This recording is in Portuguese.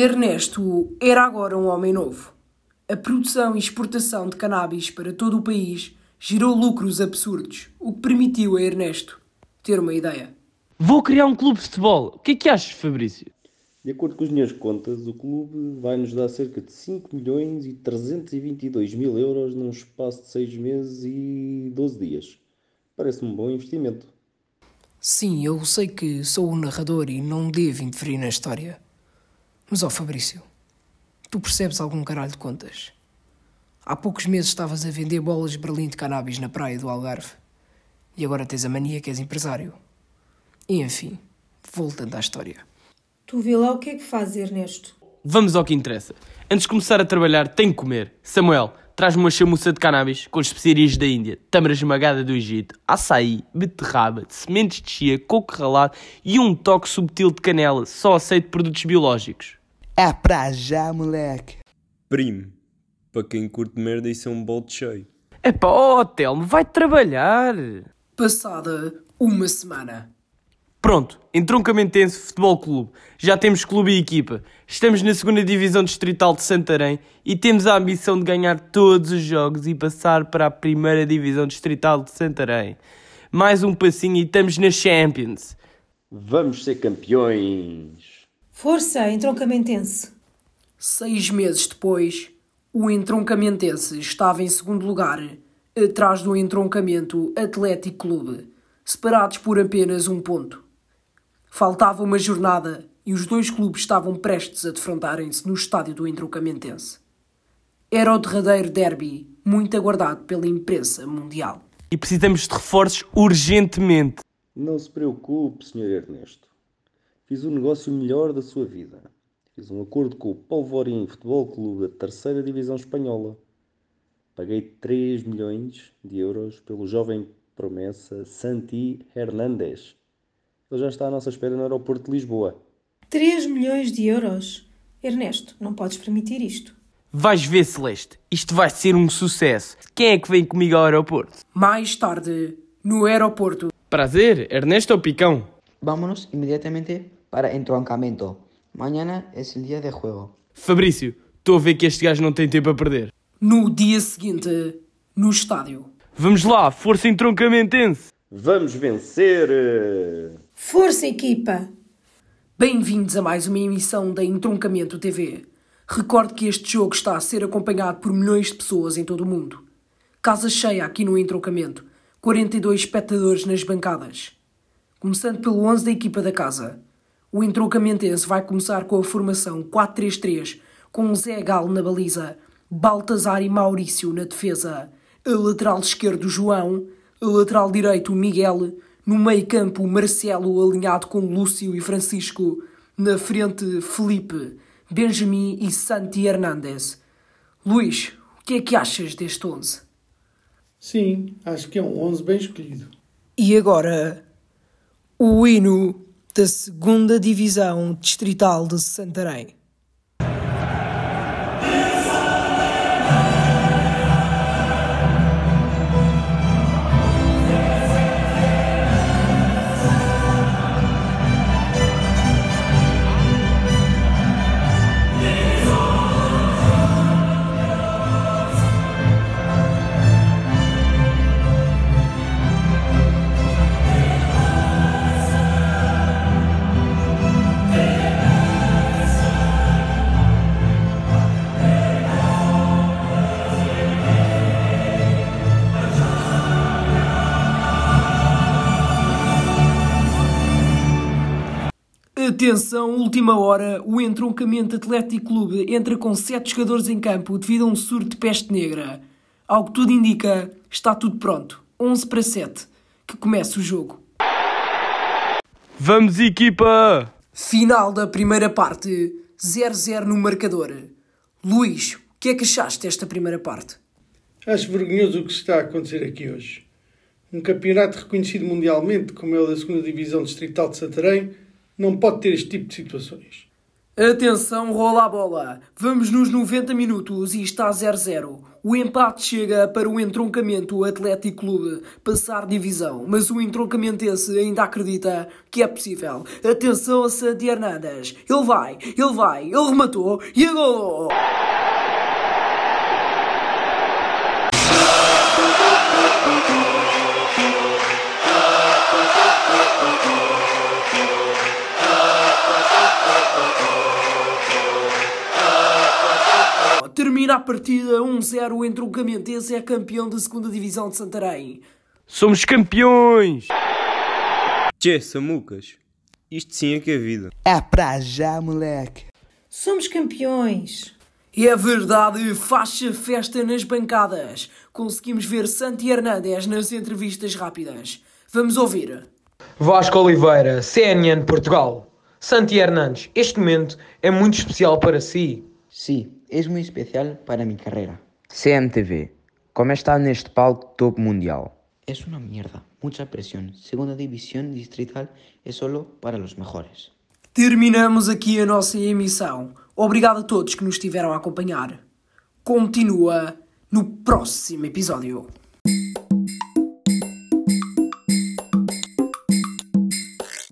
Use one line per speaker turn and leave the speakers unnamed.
Ernesto era agora um homem novo. A produção e exportação de cannabis para todo o país gerou lucros absurdos, o que permitiu a Ernesto ter uma ideia.
Vou criar um clube de futebol. O que é que achas, Fabrício?
De acordo com as minhas contas, o clube vai nos dar cerca de 5 milhões e 322 mil euros num espaço de 6 meses e 12 dias. Parece-me um bom investimento.
Sim, eu sei que sou o narrador e não devo interferir na história. Mas, ó Fabrício, tu percebes algum caralho de contas? Há poucos meses estavas a vender bolas de Berlim de cannabis na praia do Algarve. E agora tens a mania que és empresário. E enfim, voltando à história.
Tu vê lá o que é que faz, Ernesto.
Vamos ao que interessa. Antes de começar a trabalhar, tenho que comer. Samuel, traz-me uma chamuça de cannabis com especiarias da Índia, tâmara esmagada do Egito, açaí, beterraba, sementes de chia, coco ralado e um toque subtil de canela. Só aceito produtos biológicos.
É pra já, moleque.
Primo, para quem curte merda, isso é um balde cheio.
Epá, ó oh, Telmo, vai trabalhar.
Passada uma semana.
Pronto, Entroncamentense Futebol Clube. Já temos clube e equipa. Estamos na segunda divisão distrital de Santarém e temos a ambição de ganhar todos os jogos e passar para a primeira divisão distrital de Santarém. Mais um passinho e estamos na Champions.
Vamos ser campeões!
Força, entroncamentense!
Seis meses depois, o entroncamentense estava em segundo lugar, atrás do entroncamento Atlético Clube, separados por apenas um ponto. Faltava uma jornada e os dois clubes estavam prestes a defrontarem-se no estádio do Entroncamentense. Era o derradeiro derby, muito aguardado pela imprensa mundial.
E precisamos de reforços urgentemente.
Não se preocupe, Sr. Ernesto. Fiz o negócio melhor da sua vida. Fiz um acordo com o Polvorim Futebol Clube da terceira Divisão Espanhola. Paguei 3 milhões de euros pelo jovem promessa Santi Hernández. Ele já está à nossa espera no aeroporto de Lisboa.
3 milhões de euros? Ernesto, não podes permitir isto.
Vais ver, Celeste. Isto vai ser um sucesso. Quem é que vem comigo ao aeroporto?
Mais tarde, no aeroporto.
Prazer, Ernesto ou Picão?
Vámonos inmediatamente para entroncamento. Mañana es el día de juego.
Fabrício, estou a ver que este gajo não tem tempo a perder.
No dia seguinte, no estádio.
Vamos lá, força entroncamentense!
Vamos vencer!
Força, equipa!
Bem-vindos a mais uma emissão da Entroncamento TV. Recordo que este jogo está a ser acompanhado por milhões de pessoas em todo o mundo. Casa cheia aqui no Entroncamento, 42 espectadores nas bancadas. Começando pelo 11 da equipa da casa. O Entroncamentense vai começar com a formação 4-3-3, com Zé Galo na baliza, Baltazar e Maurício na defesa, a lateral esquerdo João, a lateral direito Miguel, no meio campo Marcelo alinhado com Lúcio e Francisco, na frente Felipe, Benjamin e Santi Hernandes. Luís, o que é que achas deste 11?
Sim, acho que é um 11 bem escolhido.
E agora, o hino da segunda Divisão Distrital de Santarém. Atenção, última hora, o Entroncamento Atlético Clube entra com sete jogadores em campo devido a um surto de peste negra. Ao que tudo indica, está tudo pronto. 11 para 7. Que comece o jogo.
Vamos, equipa!
Final da primeira parte. 0-0 no marcador. Luís, o que é que achaste desta primeira parte?
Acho vergonhoso o que está a acontecer aqui hoje. Um campeonato reconhecido mundialmente, como é o da 2 Divisão Distrital de Santarém, não pode ter este tipo de situações.
Atenção, rola a bola. Vamos nos 90 minutos e está 0-0. O empate chega para o entroncamento Atlético Clube passar divisão, mas o entroncamentense ainda acredita que é possível. Atenção a Santi Hernandes. Ele vai, ele vai, ele rematou e agolou. Termina a partida 1-0 o entroncamentense é campeão da segunda divisão de Santarém.
Somos campeões!
Tchê, Samucas. Isto sim é que é vida.
É pra já, moleque.
Somos campeões.
É verdade, faz-se festa nas bancadas. Conseguimos ver Santi Hernandes nas entrevistas rápidas. Vamos ouvir.
Vasco Oliveira, CNN Portugal. Santi Hernandes, este momento é muito especial para si.
Sí, es muy especial para mi carrera. CMTV, como está neste palco top mundial? Es una mierda, mucha presión. Segunda división distrital es solo para los mejores.
Terminamos aqui a nossa emissão. Obrigado a todos que nos estiveram a acompanhar. Continua no próximo episódio.